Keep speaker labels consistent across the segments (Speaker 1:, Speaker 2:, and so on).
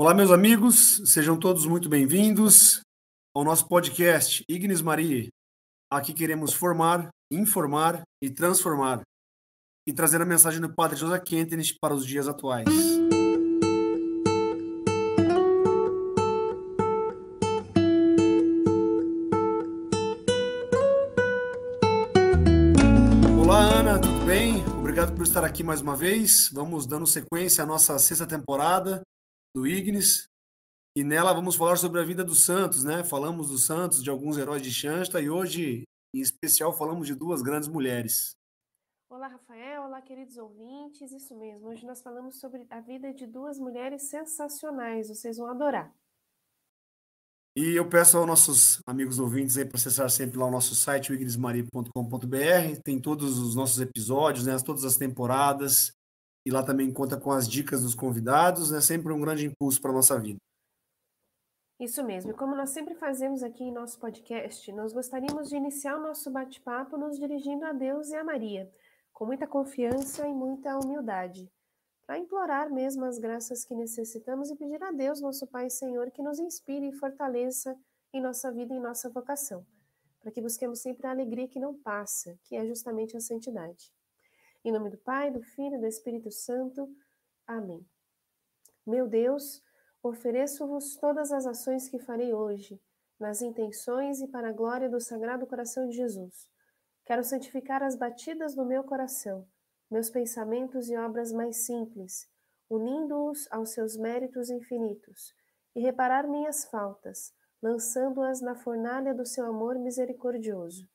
Speaker 1: Olá, meus amigos, sejam todos muito bem-vindos ao nosso podcast Ignis Maria. Aqui queremos formar, informar e transformar e trazer a mensagem do Padre José Kentenich para os dias atuais. Olá, Ana, tudo bem? Obrigado por estar aqui mais uma vez. Vamos dando sequência à nossa sexta temporada do Ignis. E nela vamos falar sobre a vida dos santos, né? Falamos dos santos, de alguns heróis de Shansta e hoje, em especial, falamos de duas grandes mulheres.
Speaker 2: Olá, Rafael. Olá, queridos ouvintes. Isso mesmo. Hoje nós falamos sobre a vida de duas mulheres sensacionais. Vocês vão adorar.
Speaker 1: E eu peço aos nossos amigos ouvintes aí para acessar sempre lá o nosso site, ignismaria.com.br. Tem todos os nossos episódios, né? Todas as temporadas e lá também conta com as dicas dos convidados, né? Sempre um grande impulso para a nossa vida.
Speaker 2: Isso mesmo. E como nós sempre fazemos aqui em nosso podcast, nós gostaríamos de iniciar o nosso bate-papo nos dirigindo a Deus e a Maria, com muita confiança e muita humildade, para implorar mesmo as graças que necessitamos e pedir a Deus, nosso Pai e Senhor, que nos inspire e fortaleça em nossa vida e em nossa vocação, para que busquemos sempre a alegria que não passa, que é justamente a santidade. Em nome do Pai, do Filho e do Espírito Santo. Amém. Meu Deus, ofereço-vos todas as ações que farei hoje, nas intenções e para a glória do Sagrado Coração de Jesus. Quero santificar as batidas do meu coração, meus pensamentos e obras mais simples, unindo-os aos seus méritos infinitos, e reparar minhas faltas, lançando-as na fornalha do seu amor misericordioso.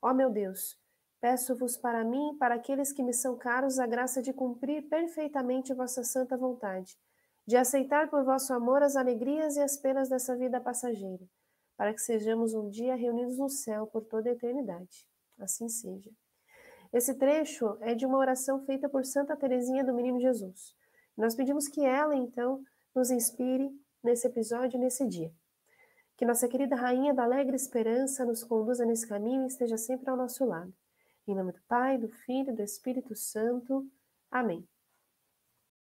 Speaker 2: Ó meu Deus, Peço-vos para mim e para aqueles que me são caros a graça de cumprir perfeitamente vossa santa vontade, de aceitar por vosso amor as alegrias e as penas dessa vida passageira, para que sejamos um dia reunidos no céu por toda a eternidade. Assim seja. Esse trecho é de uma oração feita por Santa Teresinha do Menino Jesus. Nós pedimos que ela, então, nos inspire nesse episódio, nesse dia. Que nossa querida Rainha da Alegre Esperança nos conduza nesse caminho e esteja sempre ao nosso lado. Em nome do Pai, do Filho e do Espírito Santo. Amém.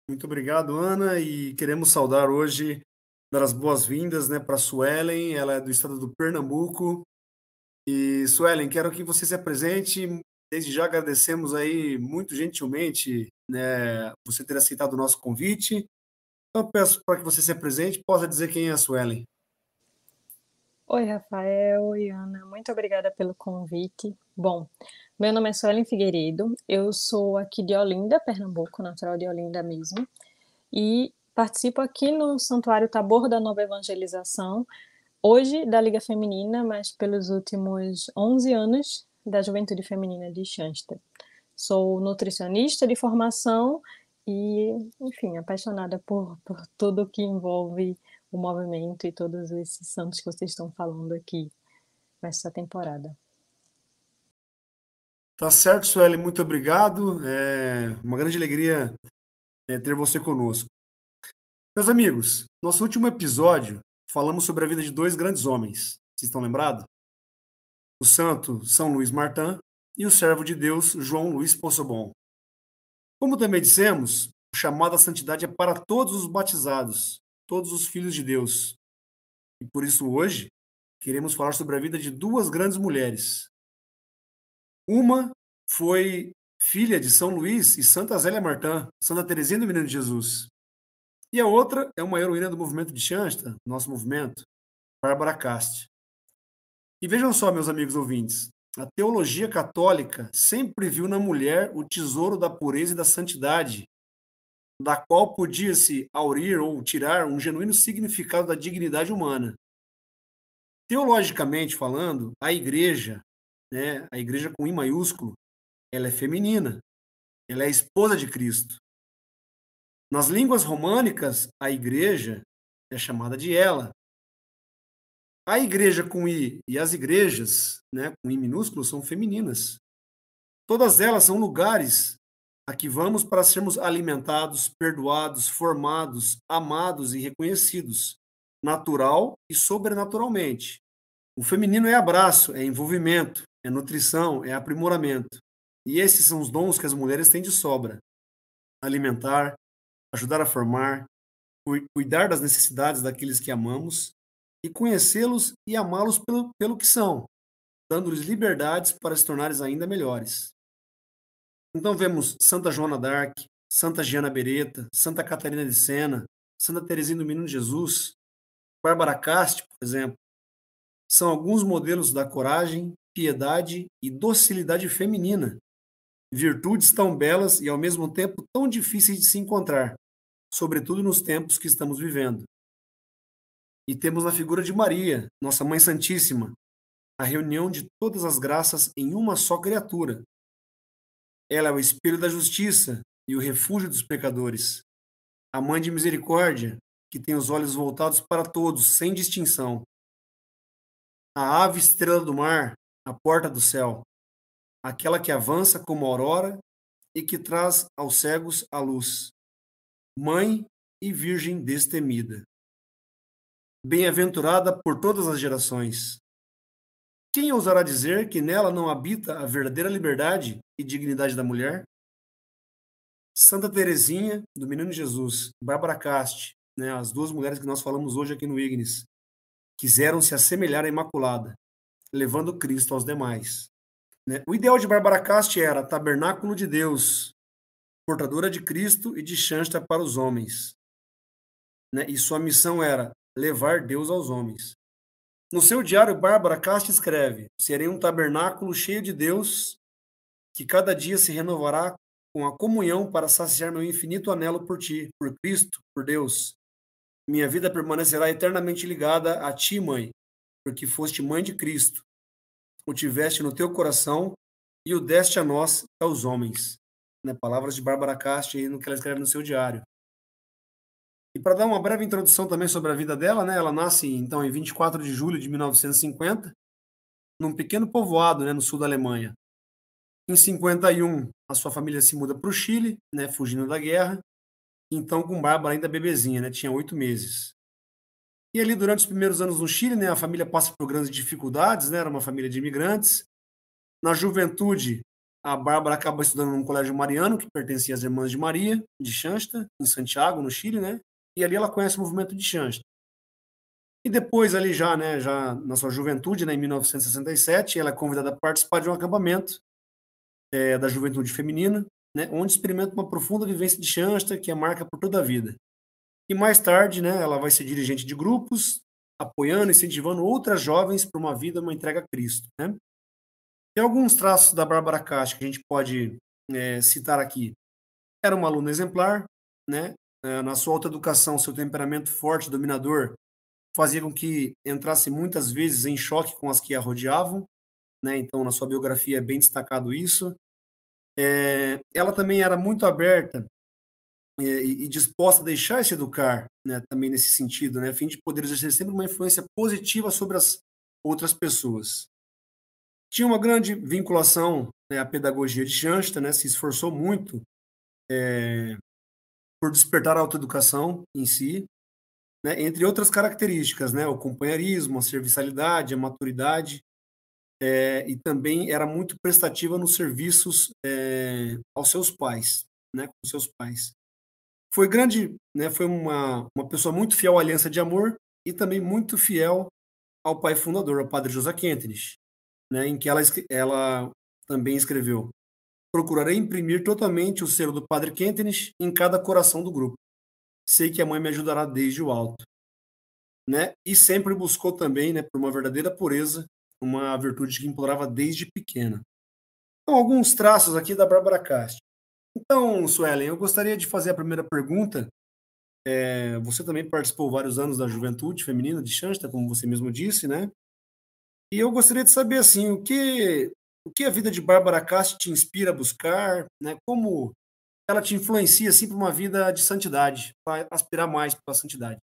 Speaker 1: Muito obrigado, Ana, e queremos saudar hoje, dar as boas-vindas né, para a Suelen, ela é do estado do Pernambuco. E, Suelen, quero que você se apresente. Desde já agradecemos aí muito gentilmente né, você ter aceitado o nosso convite. Então, peço para que você se apresente, possa dizer quem é a Suelen.
Speaker 3: Oi, Rafael. Oi, Ana. Muito obrigada pelo convite. Bom, meu nome é Suelen Figueiredo, eu sou aqui de Olinda, Pernambuco, natural de Olinda mesmo, e participo aqui no Santuário Tabor da Nova Evangelização, hoje da Liga Feminina, mas pelos últimos 11 anos da Juventude Feminina de Xansta. Sou nutricionista de formação e, enfim, apaixonada por, por tudo que envolve o movimento e todos esses santos que vocês estão falando aqui nessa temporada.
Speaker 1: Tá certo, Sueli, muito obrigado. É uma grande alegria é, ter você conosco. Meus amigos, nosso último episódio falamos sobre a vida de dois grandes homens. Vocês estão lembrados? O santo São Luís Martin e o servo de Deus João Luís Possobon. Como também dissemos, o chamado à santidade é para todos os batizados, todos os filhos de Deus. E por isso hoje queremos falar sobre a vida de duas grandes mulheres, uma foi filha de São Luís e Santa Zélia Martã, Santa Teresinha do Menino de Jesus. E a outra é uma heroína do movimento de Xansta, nosso movimento, Bárbara Cast. E vejam só, meus amigos ouvintes, a teologia católica sempre viu na mulher o tesouro da pureza e da santidade, da qual podia-se aurir ou tirar um genuíno significado da dignidade humana. Teologicamente falando, a igreja, né, a igreja com I maiúsculo, ela é feminina. Ela é esposa de Cristo. Nas línguas românicas, a igreja é chamada de ela. A igreja com I e as igrejas, né, com I minúsculo, são femininas. Todas elas são lugares a que vamos para sermos alimentados, perdoados, formados, amados e reconhecidos, natural e sobrenaturalmente. O feminino é abraço, é envolvimento, é nutrição, é aprimoramento. E esses são os dons que as mulheres têm de sobra: alimentar, ajudar a formar, cuidar das necessidades daqueles que amamos e conhecê-los e amá-los pelo, pelo que são, dando-lhes liberdades para se tornares ainda melhores. Então vemos Santa Joana d'Arc, Santa Giana Beretta, Santa Catarina de Sena, Santa Teresinha do Menino Jesus, Bárbara Casti, por exemplo. São alguns modelos da coragem, piedade e docilidade feminina, virtudes tão belas e ao mesmo tempo tão difíceis de se encontrar, sobretudo nos tempos que estamos vivendo. E temos na figura de Maria, nossa Mãe Santíssima, a reunião de todas as graças em uma só criatura. Ela é o espelho da justiça e o refúgio dos pecadores, a Mãe de misericórdia, que tem os olhos voltados para todos, sem distinção. A ave estrela do mar, a porta do céu, aquela que avança como aurora e que traz aos cegos a luz. Mãe e Virgem destemida. Bem-aventurada por todas as gerações. Quem ousará dizer que nela não habita a verdadeira liberdade e dignidade da mulher? Santa Teresinha, do Menino Jesus, Bárbara Casti, né, as duas mulheres que nós falamos hoje aqui no Ignis, quiseram se assemelhar à Imaculada, levando Cristo aos demais. Né? O ideal de Bárbara Casti era tabernáculo de Deus, portadora de Cristo e de Shanta para os homens. Né? E sua missão era levar Deus aos homens. No seu diário, Bárbara Casti escreve: Serei um tabernáculo cheio de Deus, que cada dia se renovará com a comunhão para saciar meu infinito anelo por ti, por Cristo, por Deus. Minha vida permanecerá eternamente ligada a ti, mãe, porque foste mãe de Cristo. O tiveste no teu coração e o deste a nós, aos homens. Né? Palavras de Bárbara Casti no que ela escreve no seu diário. E para dar uma breve introdução também sobre a vida dela, né? Ela nasce então em 24 de julho de 1950, num pequeno povoado, né, no sul da Alemanha. Em 51, a sua família se muda para o Chile, né, fugindo da guerra. Então, com Bárbara ainda bebezinha, né, tinha oito meses. E ali, durante os primeiros anos no Chile, né, a família passa por grandes dificuldades, né, era uma família de imigrantes. Na juventude, a Bárbara acaba estudando num colégio mariano, que pertencia às Irmãs de Maria, de Xansta, em Santiago, no Chile, né? E ali ela conhece o movimento de Xansta. E depois, ali já, né, já na sua juventude, né, em 1967, ela é convidada a participar de um acampamento é, da juventude feminina, né, onde experimenta uma profunda vivência de Shansta que a marca por toda a vida. E mais tarde, né, ela vai ser dirigente de grupos, apoiando, incentivando outras jovens para uma vida, uma entrega a Cristo. Né? Tem alguns traços da Bárbara Caixa que a gente pode é, citar aqui. Era uma aluna exemplar, né? É, na sua autoeducação, seu temperamento forte, dominador, fazia com que entrasse muitas vezes em choque com as que a rodeavam, né? Então, na sua biografia é bem destacado isso. É, ela também era muito aberta e, e, disposta a deixar se educar, né? Também nesse sentido, né? A fim de poder exercer sempre uma influência positiva sobre as outras pessoas. Tinha uma grande vinculação né, à pedagogia de Jansta, né? Se esforçou muito é, por despertar a autoeducação em si, né? entre outras características, né? O companheirismo, a serviçalidade, a maturidade é, e também era muito prestativa nos serviços é, aos seus pais, né, com seus pais. Foi grande, né, foi uma, uma pessoa muito fiel à aliança de amor e também muito fiel ao pai fundador, ao padre José Kentenich, né, em que ela, ela também escreveu Procurarei imprimir totalmente o selo do padre Kentenich em cada coração do grupo. Sei que a mãe me ajudará desde o alto. Né? E sempre buscou também, né, por uma verdadeira pureza uma virtude que implorava desde pequena. Então, alguns traços aqui da Bárbara Castro. Então, Suelen, eu gostaria de fazer a primeira pergunta. É, você também participou vários anos da juventude feminina de Xansta, como você mesmo disse, né? E eu gostaria de saber, assim, o que, o que a vida de Bárbara Castro te inspira a buscar, né? Como ela te influencia, assim, para uma vida de santidade, para aspirar mais para a santidade.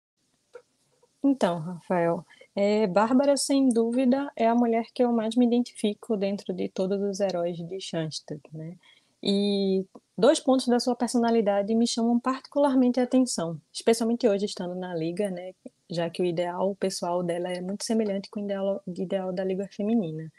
Speaker 3: Então, Rafael, é, Bárbara, sem dúvida, é a mulher que eu mais me identifico dentro de todos os heróis de Schanstatt, né? E dois pontos da sua personalidade me chamam particularmente a atenção, especialmente hoje estando na liga, né? Já que o ideal pessoal dela é muito semelhante com o ideal, ideal da liga feminina.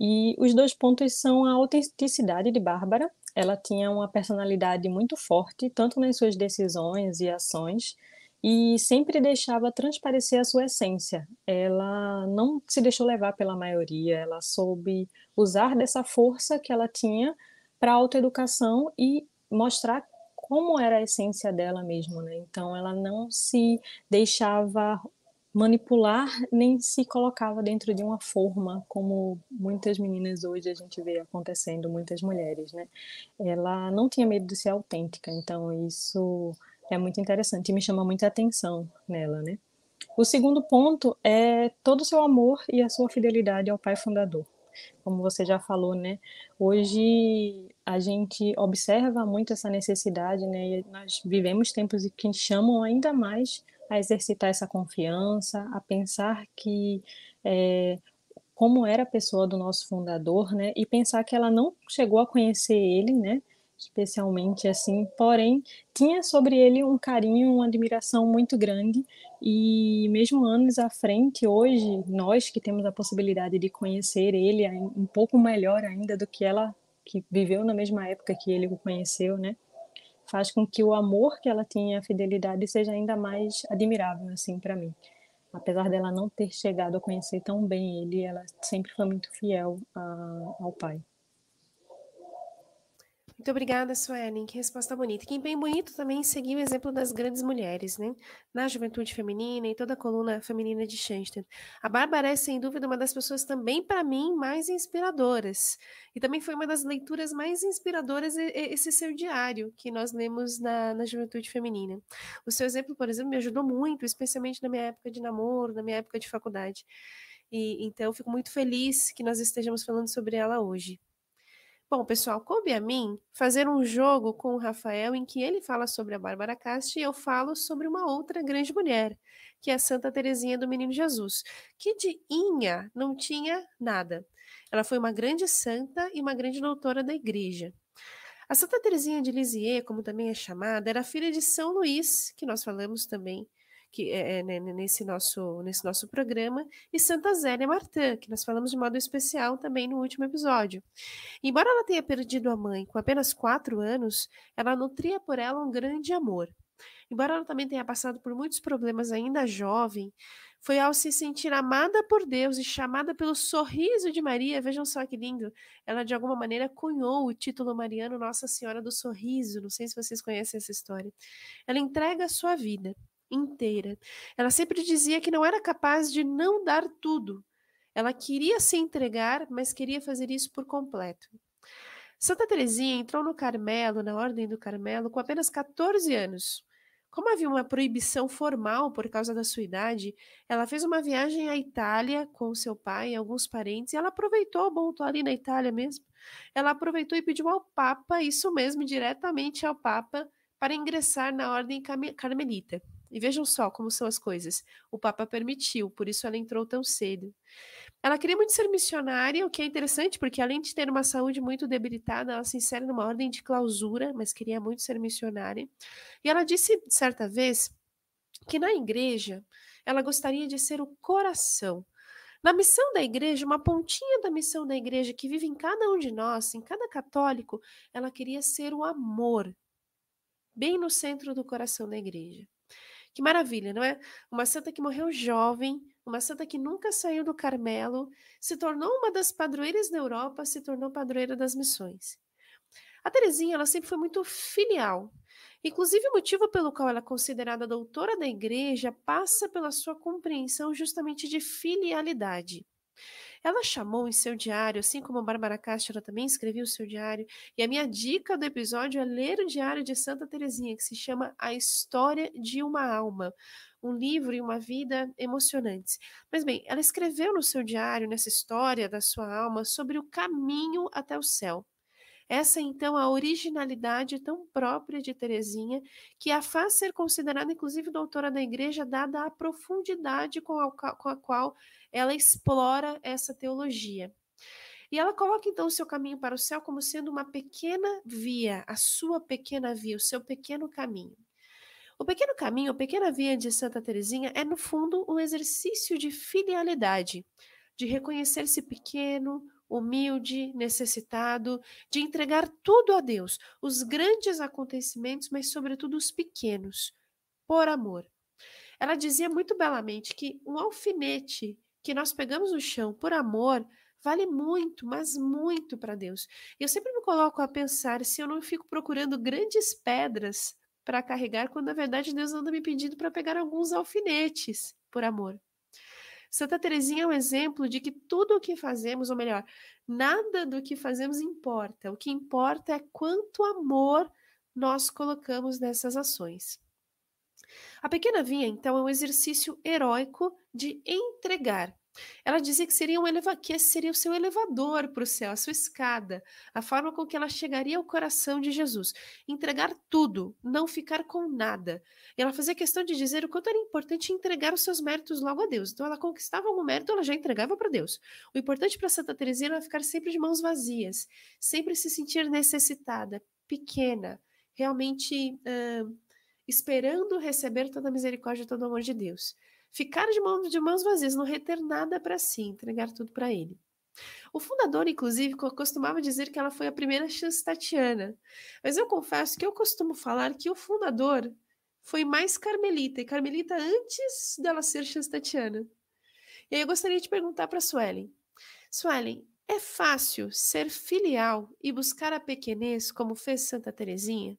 Speaker 3: E os dois pontos são a autenticidade de Bárbara. Ela tinha uma personalidade muito forte, tanto nas suas decisões e ações, e sempre deixava transparecer a sua essência. Ela não se deixou levar pela maioria, ela soube usar dessa força que ela tinha para a autoeducação e mostrar como era a essência dela mesmo, né? Então ela não se deixava manipular nem se colocava dentro de uma forma como muitas meninas hoje a gente vê acontecendo, muitas mulheres, né? Ela não tinha medo de ser autêntica, então isso é muito interessante e me chama muita atenção nela, né? O segundo ponto é todo o seu amor e a sua fidelidade ao pai fundador. Como você já falou, né? Hoje a gente observa muito essa necessidade, né? E nós vivemos tempos que chamam ainda mais a exercitar essa confiança, a pensar que é, como era a pessoa do nosso fundador, né? E pensar que ela não chegou a conhecer ele, né? Especialmente assim, porém tinha sobre ele um carinho, uma admiração muito grande e mesmo anos à frente, hoje nós que temos a possibilidade de conhecer ele um pouco melhor ainda do que ela que viveu na mesma época que ele o conheceu, né? Faz com que o amor que ela tinha, a fidelidade seja ainda mais admirável assim para mim. Apesar dela não ter chegado a conhecer tão bem ele, ela sempre foi muito fiel a, ao pai.
Speaker 2: Muito obrigada, Suelen. Que resposta bonita. Quem bem bonito também seguiu o exemplo das grandes mulheres, né? Na juventude feminina e toda a coluna feminina de Schenster. A Bárbara é, sem dúvida, uma das pessoas também, para mim, mais inspiradoras. E também foi uma das leituras mais inspiradoras esse seu diário que nós lemos na, na juventude feminina. O seu exemplo, por exemplo, me ajudou muito, especialmente na minha época de namoro, na minha época de faculdade. E, então, fico muito feliz que nós estejamos falando sobre ela hoje. Bom, pessoal, coube a mim fazer um jogo com o Rafael em que ele fala sobre a Bárbara Castro e eu falo sobre uma outra grande mulher, que é a Santa Teresinha do Menino Jesus, que de Inha não tinha nada. Ela foi uma grande santa e uma grande doutora da igreja. A Santa Teresinha de Lisieux, como também é chamada, era filha de São Luís, que nós falamos também que é, né, nesse, nosso, nesse nosso programa, e Santa Zélia Martã, que nós falamos de modo especial também no último episódio. Embora ela tenha perdido a mãe com apenas quatro anos, ela nutria por ela um grande amor. Embora ela também tenha passado por muitos problemas ainda jovem, foi ao se sentir amada por Deus e chamada pelo sorriso de Maria, vejam só que lindo, ela de alguma maneira cunhou o título mariano Nossa Senhora do Sorriso, não sei se vocês conhecem essa história. Ela entrega a sua vida inteira. Ela sempre dizia que não era capaz de não dar tudo. Ela queria se entregar, mas queria fazer isso por completo. Santa Teresinha entrou no Carmelo, na Ordem do Carmelo, com apenas 14 anos. Como havia uma proibição formal por causa da sua idade, ela fez uma viagem à Itália com seu pai e alguns parentes, e ela aproveitou, bom, estou ali na Itália mesmo, ela aproveitou e pediu ao Papa, isso mesmo, diretamente ao Papa, para ingressar na Ordem Carmelita. E vejam só como são as coisas. O Papa permitiu, por isso ela entrou tão cedo. Ela queria muito ser missionária, o que é interessante, porque além de ter uma saúde muito debilitada, ela se insere numa ordem de clausura, mas queria muito ser missionária. E ela disse certa vez que na igreja ela gostaria de ser o coração. Na missão da igreja, uma pontinha da missão da igreja que vive em cada um de nós, em cada católico, ela queria ser o amor, bem no centro do coração da igreja. Que maravilha, não é? Uma santa que morreu jovem, uma santa que nunca saiu do Carmelo, se tornou uma das padroeiras da Europa, se tornou padroeira das missões. A Terezinha, ela sempre foi muito filial. Inclusive, o motivo pelo qual ela é considerada doutora da igreja passa pela sua compreensão justamente de filialidade. Ela chamou em seu diário, assim como a Bárbara Castro também escreveu o seu diário, e a minha dica do episódio é ler o diário de Santa Teresinha, que se chama A História de uma Alma, um livro e uma vida emocionantes. Mas bem, ela escreveu no seu diário, nessa história da sua alma, sobre o caminho até o céu. Essa então a originalidade tão própria de Teresinha, que a faz ser considerada inclusive doutora da igreja, dada a profundidade com a, com a qual ela explora essa teologia. E ela coloca então o seu caminho para o céu como sendo uma pequena via, a sua pequena via, o seu pequeno caminho. O pequeno caminho, a pequena via de Santa Teresinha é no fundo um exercício de filialidade, de reconhecer-se pequeno, humilde, necessitado, de entregar tudo a Deus, os grandes acontecimentos, mas sobretudo os pequenos, por amor. Ela dizia muito belamente que um alfinete que nós pegamos no chão por amor vale muito, mas muito para Deus. Eu sempre me coloco a pensar se eu não fico procurando grandes pedras para carregar, quando na verdade Deus anda me pedindo para pegar alguns alfinetes por amor. Santa Teresinha é um exemplo de que tudo o que fazemos, ou melhor, nada do que fazemos importa. O que importa é quanto amor nós colocamos nessas ações. A pequena vinha, então, é um exercício heróico de entregar. Ela dizia que seria, um eleva... que esse seria o seu elevador para o céu, a sua escada, a forma com que ela chegaria ao coração de Jesus. Entregar tudo, não ficar com nada. E ela fazia questão de dizer o quanto era importante entregar os seus méritos logo a Deus. Então, ela conquistava algum mérito, ela já entregava para Deus. O importante para Santa Teresinha era ficar sempre de mãos vazias, sempre se sentir necessitada, pequena, realmente uh, esperando receber toda a misericórdia e todo o amor de Deus. Ficar de, mão, de mãos vazias, não reter nada para si, entregar tudo para ele. O fundador, inclusive, costumava dizer que ela foi a primeira Tatiana. Mas eu confesso que eu costumo falar que o fundador foi mais carmelita, e carmelita antes dela ser Tatiana. E aí eu gostaria de perguntar para Suelen. Suelen, é fácil ser filial e buscar a pequenez como fez Santa Teresinha?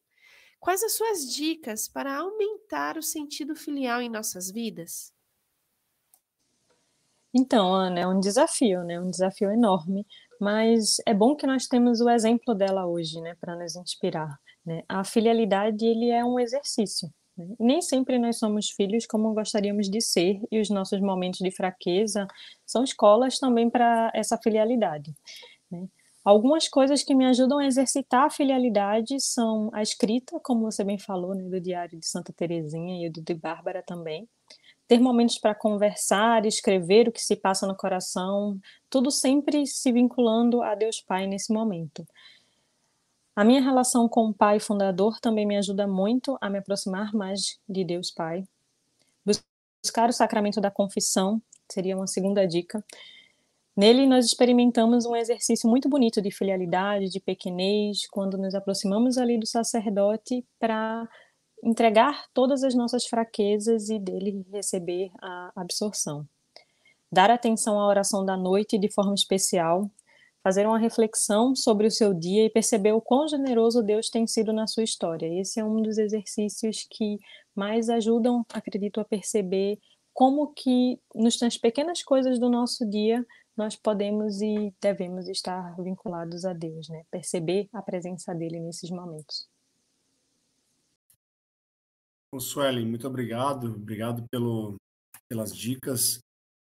Speaker 2: Quais as suas dicas para aumentar o sentido filial em nossas vidas?
Speaker 3: Então, Ana, é um desafio, né? Um desafio enorme, mas é bom que nós temos o exemplo dela hoje, né, para nos inspirar. Né? A filialidade ele é um exercício. Né? Nem sempre nós somos filhos como gostaríamos de ser, e os nossos momentos de fraqueza são escolas também para essa filialidade. Né? Algumas coisas que me ajudam a exercitar a filialidade são a escrita, como você bem falou, né, do Diário de Santa Teresinha e do de Bárbara também. Ter momentos para conversar, escrever o que se passa no coração, tudo sempre se vinculando a Deus Pai nesse momento. A minha relação com o Pai Fundador também me ajuda muito a me aproximar mais de Deus Pai. Buscar o sacramento da confissão seria uma segunda dica. Nele, nós experimentamos um exercício muito bonito de filialidade, de pequenez, quando nos aproximamos ali do sacerdote para entregar todas as nossas fraquezas e dele receber a absorção. Dar atenção à oração da noite de forma especial, fazer uma reflexão sobre o seu dia e perceber o quão generoso Deus tem sido na sua história. Esse é um dos exercícios que mais ajudam, acredito, a perceber como que nas pequenas coisas do nosso dia nós podemos e devemos estar vinculados a Deus, né? Perceber a presença dele nesses momentos.
Speaker 1: Suelen, muito obrigado, obrigado pelo, pelas dicas.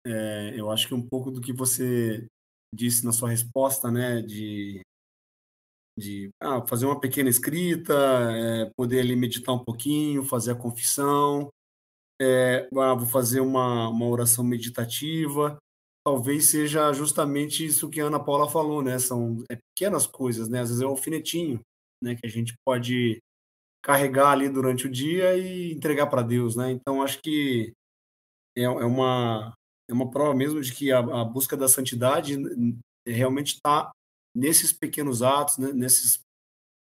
Speaker 1: É, eu acho que um pouco do que você disse na sua resposta, né, de, de ah, fazer uma pequena escrita, é, poder ali meditar um pouquinho, fazer a confissão, é, ah, vou fazer uma, uma oração meditativa, talvez seja justamente isso que a Ana Paula falou, né? São é, pequenas coisas, né? Às vezes é um alfinetinho, né? Que a gente pode carregar ali durante o dia e entregar para Deus, né? Então acho que é, é, uma é uma prova mesmo de que a, a busca da santidade realmente está nesses pequenos atos, né? nesses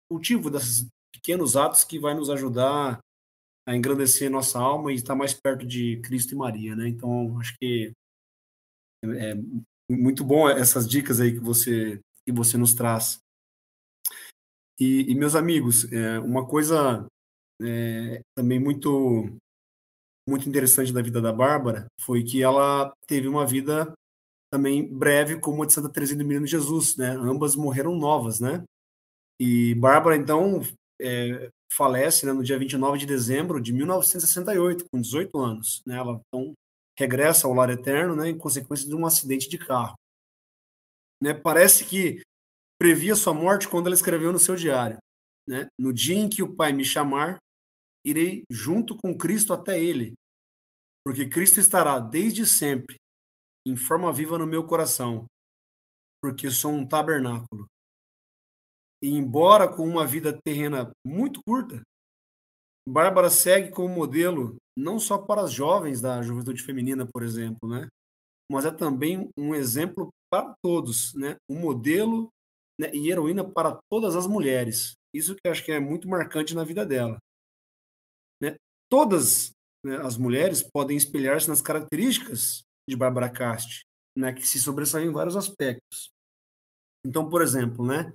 Speaker 1: cultivo desses pequenos atos que vai nos ajudar a engrandecer nossa alma e estar mais perto de Cristo e Maria, né? Então acho que é muito bom essas dicas aí que você que você nos traz. E, e meus amigos, é, uma coisa é, também muito muito interessante da vida da Bárbara foi que ela teve uma vida também breve como a de Santa Teresinha do Menino Jesus, né? Ambas morreram novas, né? E Bárbara então é, falece né, no dia 29 de dezembro de 1968, com 18 anos, né? Ela então regressa ao lar eterno, né, em consequência de um acidente de carro. Né, parece que previa sua morte quando ela escreveu no seu diário. Né, no dia em que o Pai me chamar, irei junto com Cristo até Ele, porque Cristo estará desde sempre em forma viva no meu coração, porque sou um tabernáculo. E embora com uma vida terrena muito curta, Bárbara segue como modelo não só para as jovens da juventude feminina, por exemplo, né? mas é também um exemplo para todos, né? um modelo né? e heroína para todas as mulheres. Isso que eu acho que é muito marcante na vida dela. Né? Todas né, as mulheres podem espelhar-se nas características de Bárbara Cast, né, que se sobressaem em vários aspectos. Então, por exemplo, né,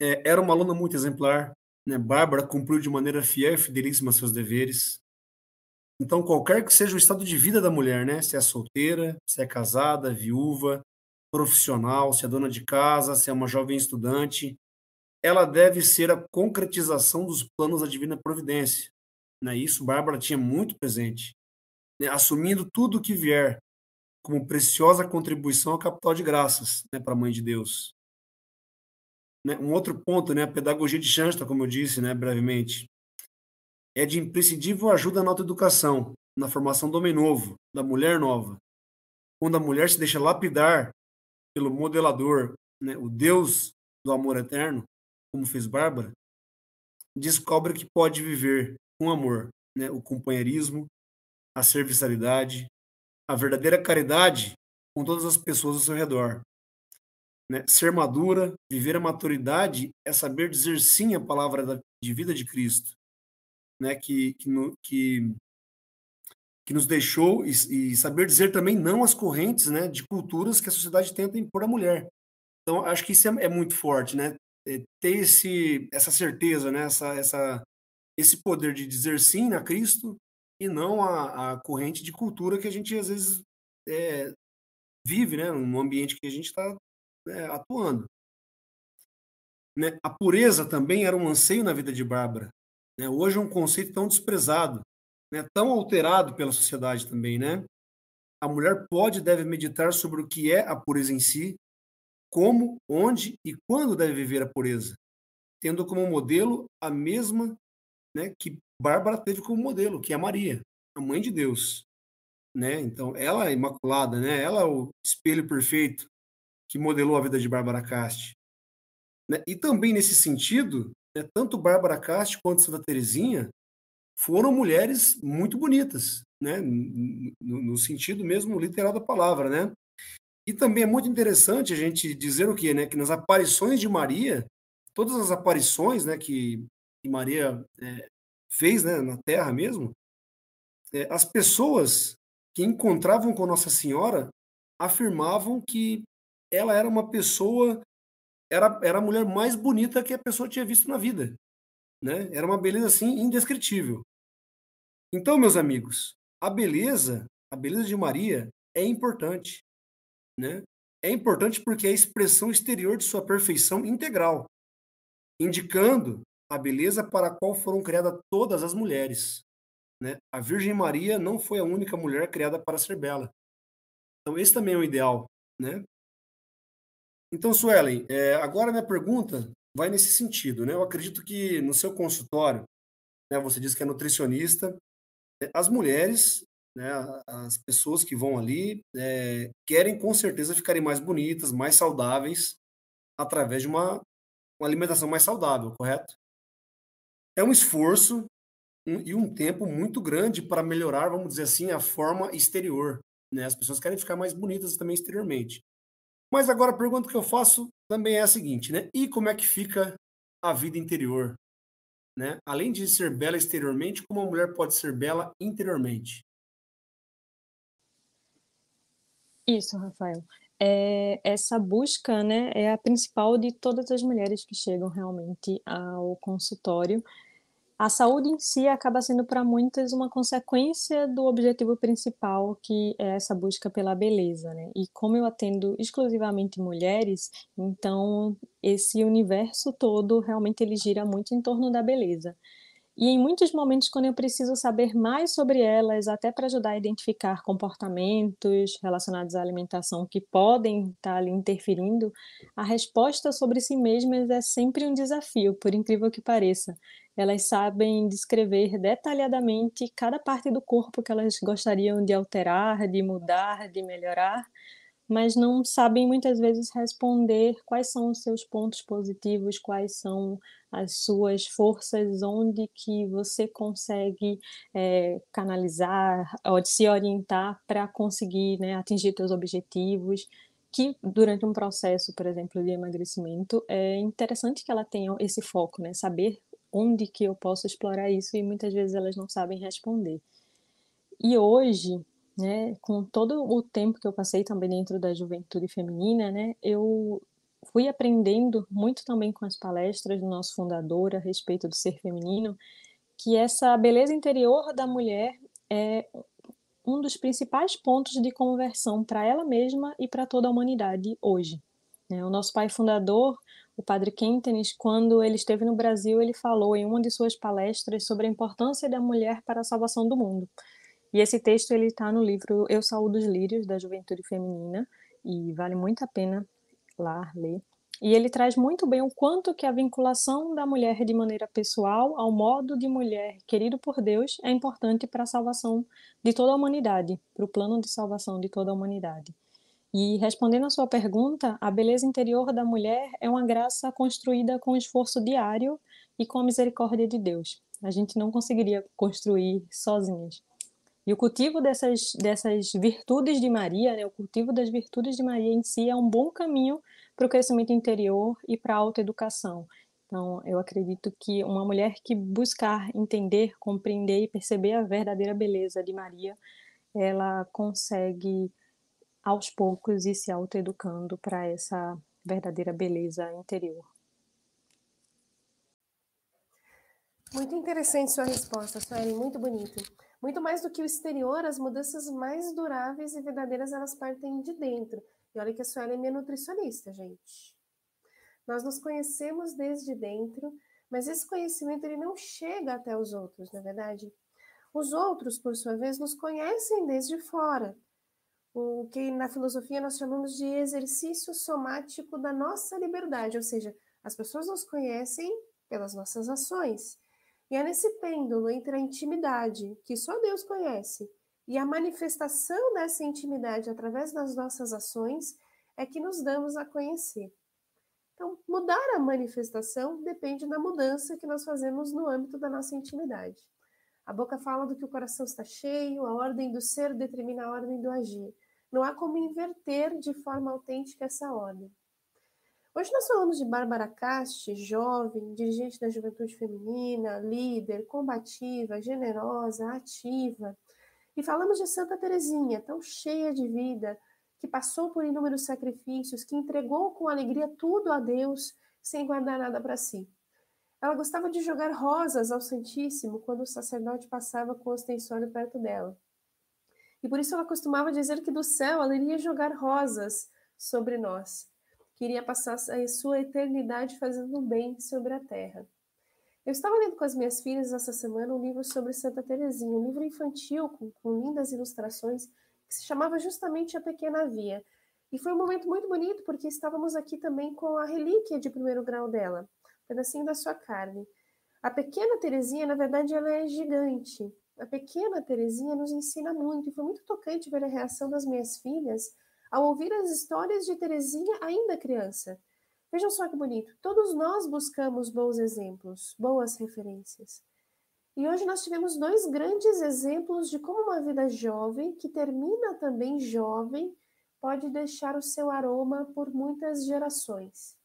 Speaker 1: é, era uma aluna muito exemplar, né, Bárbara cumpriu de maneira fiel e fidelíssima seus deveres. Então, qualquer que seja o estado de vida da mulher, né, se é solteira, se é casada, viúva, profissional, se é dona de casa, se é uma jovem estudante, ela deve ser a concretização dos planos da divina providência. Né? Isso Bárbara tinha muito presente, né? assumindo tudo o que vier como preciosa contribuição ao capital de graças né, para a Mãe de Deus. Né? Um outro ponto, né, a pedagogia de Shanta, como eu disse né, brevemente, é de imprescindível ajuda na autoeducação, na formação do homem novo, da mulher nova. Quando a mulher se deixa lapidar pelo modelador, né, o Deus do amor eterno, como fez Bárbara, descobre que pode viver com amor, né, o companheirismo, a serviçalidade, a verdadeira caridade com todas as pessoas ao seu redor. Né? Ser madura, viver a maturidade é saber dizer sim à palavra de vida de Cristo, né? que, que, no, que, que nos deixou, e, e, saber dizer também não às correntes né? de culturas que a sociedade tenta impor à mulher. Então, acho que isso é, é muito forte, né? É, ter esse, essa certeza, né? essa, essa, esse poder de dizer sim a Cristo e não a, a corrente de cultura que a gente às vezes é, vive, né, no ambiente que a gente está é, atuando. Né? A pureza também era um anseio na vida de Bárbara. Né? Hoje é um conceito tão desprezado, né? tão alterado pela sociedade também, né? A mulher pode e deve meditar sobre o que é a pureza em si, como, onde e quando deve viver a pureza, tendo como modelo a mesma né, que Bárbara teve como modelo, que é Maria, a mãe de Deus. Né? Então, ela é imaculada, né? ela é o espelho perfeito que modelou a vida de Bárbara Cast. Né? E também nesse sentido, né, tanto Bárbara Cast quanto Santa Teresinha foram mulheres muito bonitas, né? no, no sentido mesmo literal da palavra. Né? E também é muito interessante a gente dizer o quê? Né? Que nas aparições de Maria, todas as aparições né, que, que Maria é, fez né, na Terra mesmo, é, as pessoas que encontravam com Nossa Senhora afirmavam que ela era uma pessoa, era, era a mulher mais bonita que a pessoa tinha visto na vida. Né? Era uma beleza assim indescritível. Então, meus amigos, a beleza, a beleza de Maria é importante, né? É importante porque é a expressão exterior de sua perfeição integral, indicando a beleza para a qual foram criadas todas as mulheres. Né? A Virgem Maria não foi a única mulher criada para ser bela. Então, esse também é o ideal. Né? Então, Suelen, é, agora minha pergunta vai nesse sentido. Né? Eu acredito que no seu consultório, né, você disse que é nutricionista, né, as mulheres, né, as pessoas que vão ali, é, querem com certeza ficarem mais bonitas, mais saudáveis, através de uma, uma alimentação mais saudável, correto? é um esforço um, e um tempo muito grande para melhorar, vamos dizer assim, a forma exterior. Né? As pessoas querem ficar mais bonitas também exteriormente. Mas agora a pergunta que eu faço também é a seguinte, né? E como é que fica a vida interior? Né? Além de ser bela exteriormente, como uma mulher pode ser bela interiormente?
Speaker 3: Isso, Rafael. É, essa busca, né, é a principal de todas as mulheres que chegam realmente ao consultório a saúde em si acaba sendo para muitas uma consequência do objetivo principal, que é essa busca pela beleza, né? E como eu atendo exclusivamente mulheres, então esse universo todo realmente ele gira muito em torno da beleza. E em muitos momentos, quando eu preciso saber mais sobre elas, até para ajudar a identificar comportamentos relacionados à alimentação que podem estar tá ali interferindo, a resposta sobre si mesmas é sempre um desafio, por incrível que pareça elas sabem descrever detalhadamente cada parte do corpo que elas gostariam de alterar, de mudar, de melhorar, mas não sabem muitas vezes responder quais são os seus pontos positivos, quais são as suas forças, onde que você consegue é, canalizar, se orientar para conseguir né, atingir seus objetivos que durante um processo, por exemplo, de emagrecimento, é interessante que ela tenha esse foco, né? Saber onde que eu posso explorar isso e muitas vezes elas não sabem responder. E hoje, né, com todo o tempo que eu passei também dentro da juventude feminina, né, eu fui aprendendo muito também com as palestras do nosso fundador a respeito do ser feminino, que essa beleza interior da mulher é um dos principais pontos de conversão para ela mesma e para toda a humanidade hoje. Né? O nosso pai fundador, o padre Kentenis, quando ele esteve no Brasil, ele falou em uma de suas palestras sobre a importância da mulher para a salvação do mundo. E esse texto ele está no livro Eu Saúdo os Lírios da Juventude Feminina e vale muito a pena lá ler. E ele traz muito bem o quanto que a vinculação da mulher de maneira pessoal ao modo de mulher querido por Deus é importante para a salvação de toda a humanidade, para o plano de salvação de toda a humanidade. E respondendo à sua pergunta, a beleza interior da mulher é uma graça construída com esforço diário e com a misericórdia de Deus. A gente não conseguiria construir sozinhas. E o cultivo dessas, dessas virtudes de Maria, né, o cultivo das virtudes de Maria em si é um bom caminho para o crescimento interior e para a autoeducação. Então, eu acredito que uma mulher que buscar entender, compreender e perceber a verdadeira beleza de Maria, ela consegue aos poucos ir se autoeducando para essa verdadeira beleza interior.
Speaker 2: Muito interessante sua resposta, Sueli, muito bonito. Muito mais do que o exterior, as mudanças mais duráveis e verdadeiras elas partem de dentro. E olha que a Sueli é minha nutricionista, gente. Nós nos conhecemos desde dentro, mas esse conhecimento ele não chega até os outros, na é verdade. Os outros, por sua vez, nos conhecem desde fora. O que na filosofia nós chamamos de exercício somático da nossa liberdade, ou seja, as pessoas nos conhecem pelas nossas ações. E é nesse pêndulo entre a intimidade, que só Deus conhece, e a manifestação dessa intimidade através das nossas ações é que nos damos a conhecer. Então, mudar a manifestação depende da mudança que nós fazemos no âmbito da nossa intimidade. A boca fala do que o coração está cheio, a ordem do ser determina a ordem do agir. Não há como inverter de forma autêntica essa ordem. Hoje nós falamos de Bárbara Casti, jovem, dirigente da juventude feminina, líder, combativa, generosa, ativa. E falamos de Santa Teresinha, tão cheia de vida, que passou por inúmeros sacrifícios, que entregou com alegria tudo a Deus, sem guardar nada para si. Ela gostava de jogar rosas ao Santíssimo quando o sacerdote passava com o ostensório perto dela. E por isso ela costumava dizer que do céu ela iria jogar rosas sobre nós queria passar a sua eternidade fazendo bem sobre a terra. Eu estava lendo com as minhas filhas essa semana um livro sobre Santa Teresinha, um livro infantil com, com lindas ilustrações, que se chamava justamente A Pequena Via. E foi um momento muito bonito, porque estávamos aqui também com a relíquia de primeiro grau dela, um pedacinho da sua carne. A pequena Teresinha, na verdade, ela é gigante. A pequena Teresinha nos ensina muito, e foi muito tocante ver a reação das minhas filhas ao ouvir as histórias de Teresinha ainda criança. Vejam só que bonito. Todos nós buscamos bons exemplos, boas referências. E hoje nós tivemos dois grandes exemplos de como uma vida jovem, que termina também jovem, pode deixar o seu aroma por muitas gerações.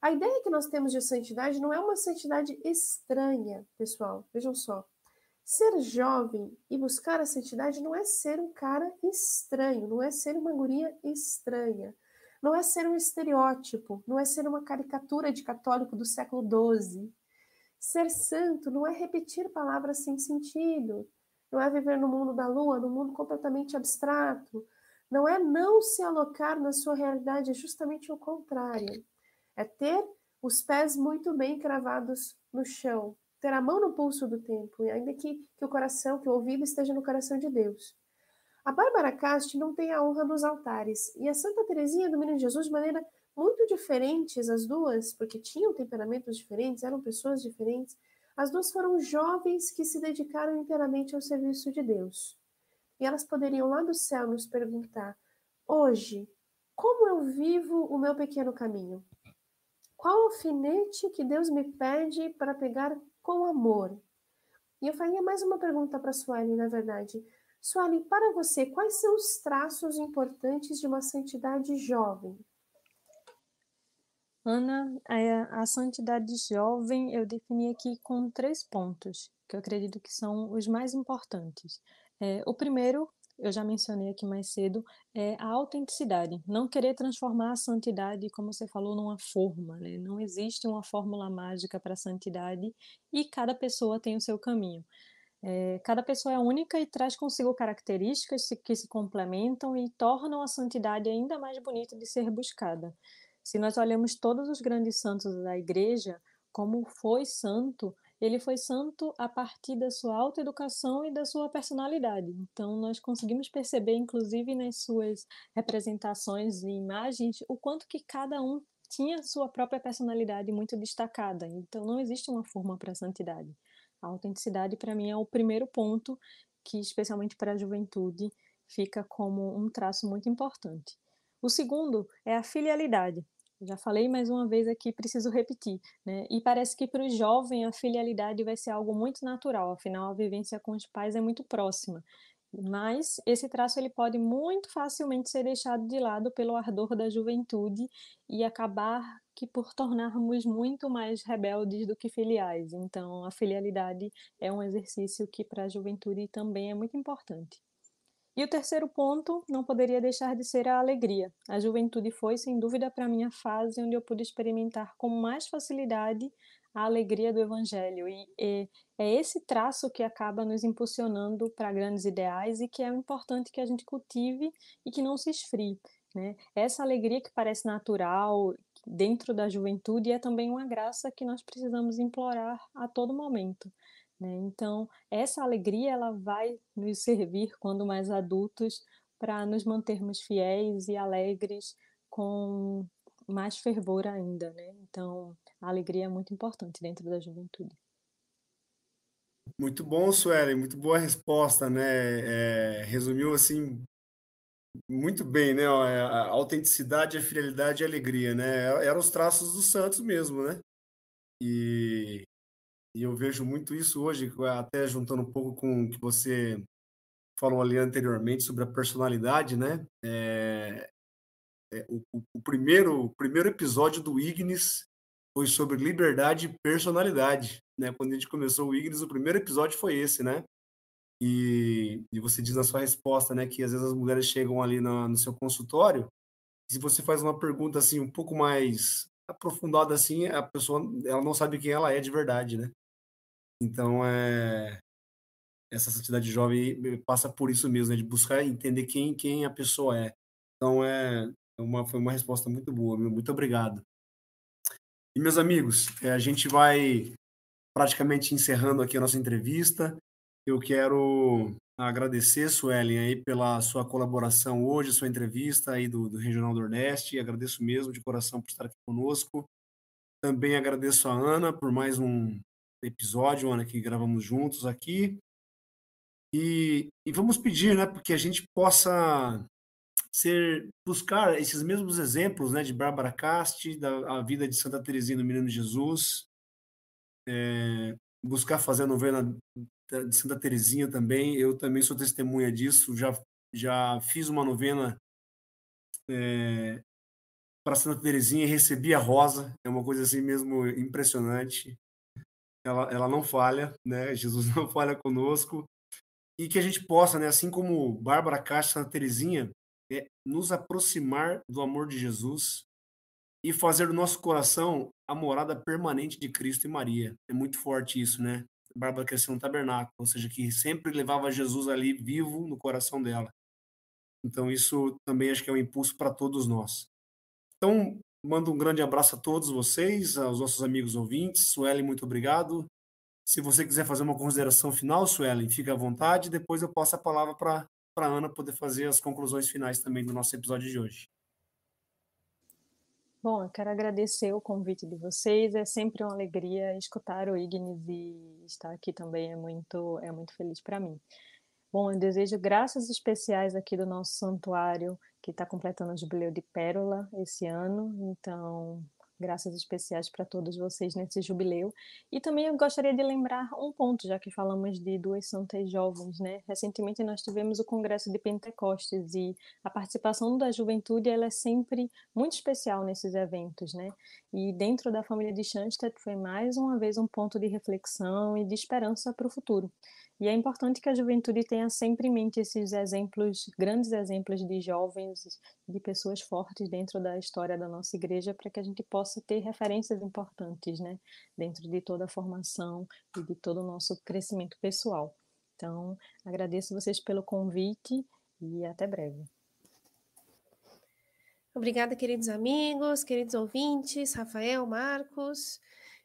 Speaker 2: A ideia que nós temos de santidade não é uma santidade estranha, pessoal. Vejam só. Ser jovem e buscar a santidade não é ser um cara estranho, não é ser uma guria estranha, não é ser um estereótipo, não é ser uma caricatura de católico do século XII. Ser santo não é repetir palavras sem sentido, não é viver no mundo da lua, num mundo completamente abstrato, não é não se alocar na sua realidade, é justamente o contrário. É ter os pés muito bem cravados no chão, ter a mão no pulso do tempo, e ainda que, que o coração, que o ouvido esteja no coração de Deus. A Bárbara Casti não tem a honra nos altares, e a Santa Teresinha do Menino Jesus, de maneira muito diferentes, as duas, porque tinham temperamentos diferentes, eram pessoas diferentes, as duas foram jovens que se dedicaram inteiramente ao serviço de Deus. E elas poderiam lá do céu nos perguntar: hoje, como eu vivo o meu pequeno caminho? Qual alfinete que Deus me pede para pegar com amor. E eu faria mais uma pergunta para a Sueli, na verdade. Sueli, para você, quais são os traços importantes de uma santidade jovem?
Speaker 3: Ana, a, a santidade jovem eu defini aqui com três pontos, que eu acredito que são os mais importantes. É, o primeiro, eu já mencionei aqui mais cedo, é a autenticidade. Não querer transformar a santidade, como você falou, numa forma. Né? Não existe uma fórmula mágica para a santidade e cada pessoa tem o seu caminho. É, cada pessoa é única e traz consigo características que se complementam e tornam a santidade ainda mais bonita de ser buscada. Se nós olhamos todos os grandes santos da igreja, como foi santo, ele foi santo a partir da sua autoeducação e da sua personalidade. Então, nós conseguimos perceber, inclusive nas suas representações e imagens, o quanto que cada um tinha sua própria personalidade muito destacada. Então, não existe uma forma para a santidade. A autenticidade, para mim, é o primeiro ponto que, especialmente para a juventude, fica como um traço muito importante. O segundo é a filialidade. Já falei mais uma vez aqui, preciso repetir, né? E parece que para o jovem a filialidade vai ser algo muito natural, afinal a vivência com os pais é muito próxima. Mas esse traço ele pode muito facilmente ser deixado de lado pelo ardor da juventude e acabar que por tornarmos muito mais rebeldes do que filiais. Então, a filialidade é um exercício que para a juventude também é muito importante. E o terceiro ponto não poderia deixar de ser a alegria. A juventude foi, sem dúvida, para mim a fase onde eu pude experimentar com mais facilidade a alegria do Evangelho. E, e é esse traço que acaba nos impulsionando para grandes ideais e que é importante que a gente cultive e que não se esfrie. Né? Essa alegria que parece natural dentro da juventude é também uma graça que nós precisamos implorar a todo momento. Né? Então, essa alegria ela vai nos servir quando mais adultos para nos mantermos fiéis e alegres com mais fervor ainda, né? Então, a alegria é muito importante dentro da juventude.
Speaker 1: Muito bom, Suelen, muito boa resposta, né? É, resumiu assim muito bem, né? A autenticidade, a fidelidade e a alegria, né? Eram os traços dos santos mesmo, né? E e eu vejo muito isso hoje, até juntando um pouco com o que você falou ali anteriormente sobre a personalidade, né? É, é, o, o, primeiro, o primeiro episódio do Ignis foi sobre liberdade e personalidade, né? Quando a gente começou o Ignis, o primeiro episódio foi esse, né? E, e você diz na sua resposta, né, que às vezes as mulheres chegam ali no, no seu consultório, se você faz uma pergunta assim um pouco mais aprofundada assim, a pessoa ela não sabe quem ela é de verdade, né? Então, é, essa santidade jovem passa por isso mesmo, né, de buscar entender quem, quem a pessoa é. Então, é uma, foi uma resposta muito boa, muito obrigado. E, meus amigos, é, a gente vai praticamente encerrando aqui a nossa entrevista. Eu quero agradecer, Suelen, aí pela sua colaboração hoje, sua entrevista aí do, do Regional Nordeste. Agradeço mesmo de coração por estar aqui conosco. Também agradeço a Ana por mais um, episódio, Ana, que gravamos juntos aqui. E, e vamos pedir, né, porque a gente possa ser buscar esses mesmos exemplos, né, de Bárbara Casti, da a vida de Santa Teresinha do Menino Jesus, é, buscar fazer a novena de Santa Teresinha também. Eu também sou testemunha disso. Já já fiz uma novena é, para Santa Teresinha e recebi a rosa. É uma coisa assim mesmo impressionante ela, ela não falha, né? Jesus não falha conosco. E que a gente possa, né, assim como Bárbara Caixa Santa Terezinha, é, nos aproximar do amor de Jesus e fazer do nosso coração a morada permanente de Cristo e Maria. É muito forte isso, né? Bárbara cresceu no tabernáculo, ou seja, que sempre levava Jesus ali vivo no coração dela. Então, isso também acho que é um impulso para todos nós. Então, Mando um grande abraço a todos vocês, aos nossos amigos ouvintes. Suelen, muito obrigado. Se você quiser fazer uma consideração final, Suelen, fique à vontade. Depois eu passo a palavra para a Ana poder fazer as conclusões finais também do nosso episódio de hoje.
Speaker 3: Bom, eu quero agradecer o convite de vocês. É sempre uma alegria escutar o Ignis e estar aqui também é muito, é muito feliz para mim. Bom, eu desejo graças especiais aqui do nosso santuário, que está completando o jubileu de Pérola esse ano, então graças especiais para todos vocês nesse jubileu. E também eu gostaria de lembrar um ponto, já que falamos de duas santas jovens, né? Recentemente nós tivemos o Congresso de Pentecostes e a participação da juventude ela é sempre muito especial nesses eventos, né? E dentro da família de Schanstatt foi mais uma vez um ponto de reflexão e de esperança para o futuro. E é importante que a juventude tenha sempre em mente esses exemplos, grandes exemplos de jovens, de pessoas fortes dentro da história da nossa igreja, para que a gente possa ter referências importantes, né, dentro de toda a formação e de todo o nosso crescimento pessoal. Então, agradeço vocês pelo convite e até breve.
Speaker 2: Obrigada, queridos amigos, queridos ouvintes, Rafael, Marcos.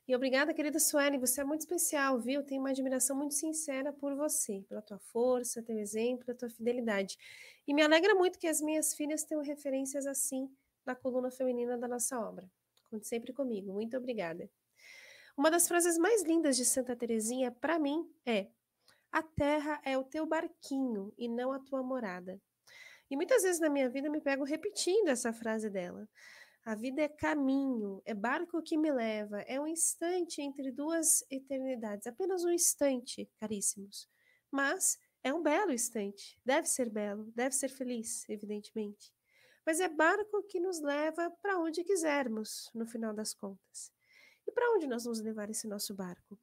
Speaker 2: E obrigada, querida Sueli, você é muito especial, viu? Tenho uma admiração muito sincera por você, pela tua força, teu exemplo, a tua fidelidade. E me alegra muito que as minhas filhas tenham referências assim na coluna feminina da nossa obra. Conte sempre comigo. Muito obrigada. Uma das frases mais lindas de Santa Teresinha para mim é: "A terra é o teu barquinho e não a tua morada". E muitas vezes na minha vida me pego repetindo essa frase dela. A vida é caminho, é barco que me leva, é um instante entre duas eternidades, apenas um instante, caríssimos. Mas é um belo instante, deve ser belo, deve ser feliz, evidentemente. Mas é barco que nos leva para onde quisermos, no final das contas. E para onde nós vamos levar esse nosso barco?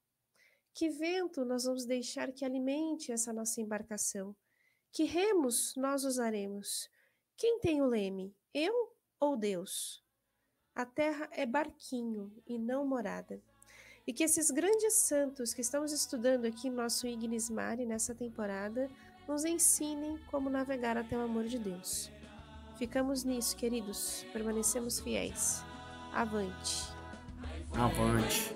Speaker 2: Que vento nós vamos deixar que alimente essa nossa embarcação? Que remos nós usaremos? Quem tem o leme, eu ou Deus? A terra é barquinho e não morada. E que esses grandes santos que estamos estudando aqui no nosso Ignis Mari nessa temporada nos ensinem como navegar até o amor de Deus. Ficamos nisso, queridos. Permanecemos fiéis. Avante.
Speaker 1: Avante.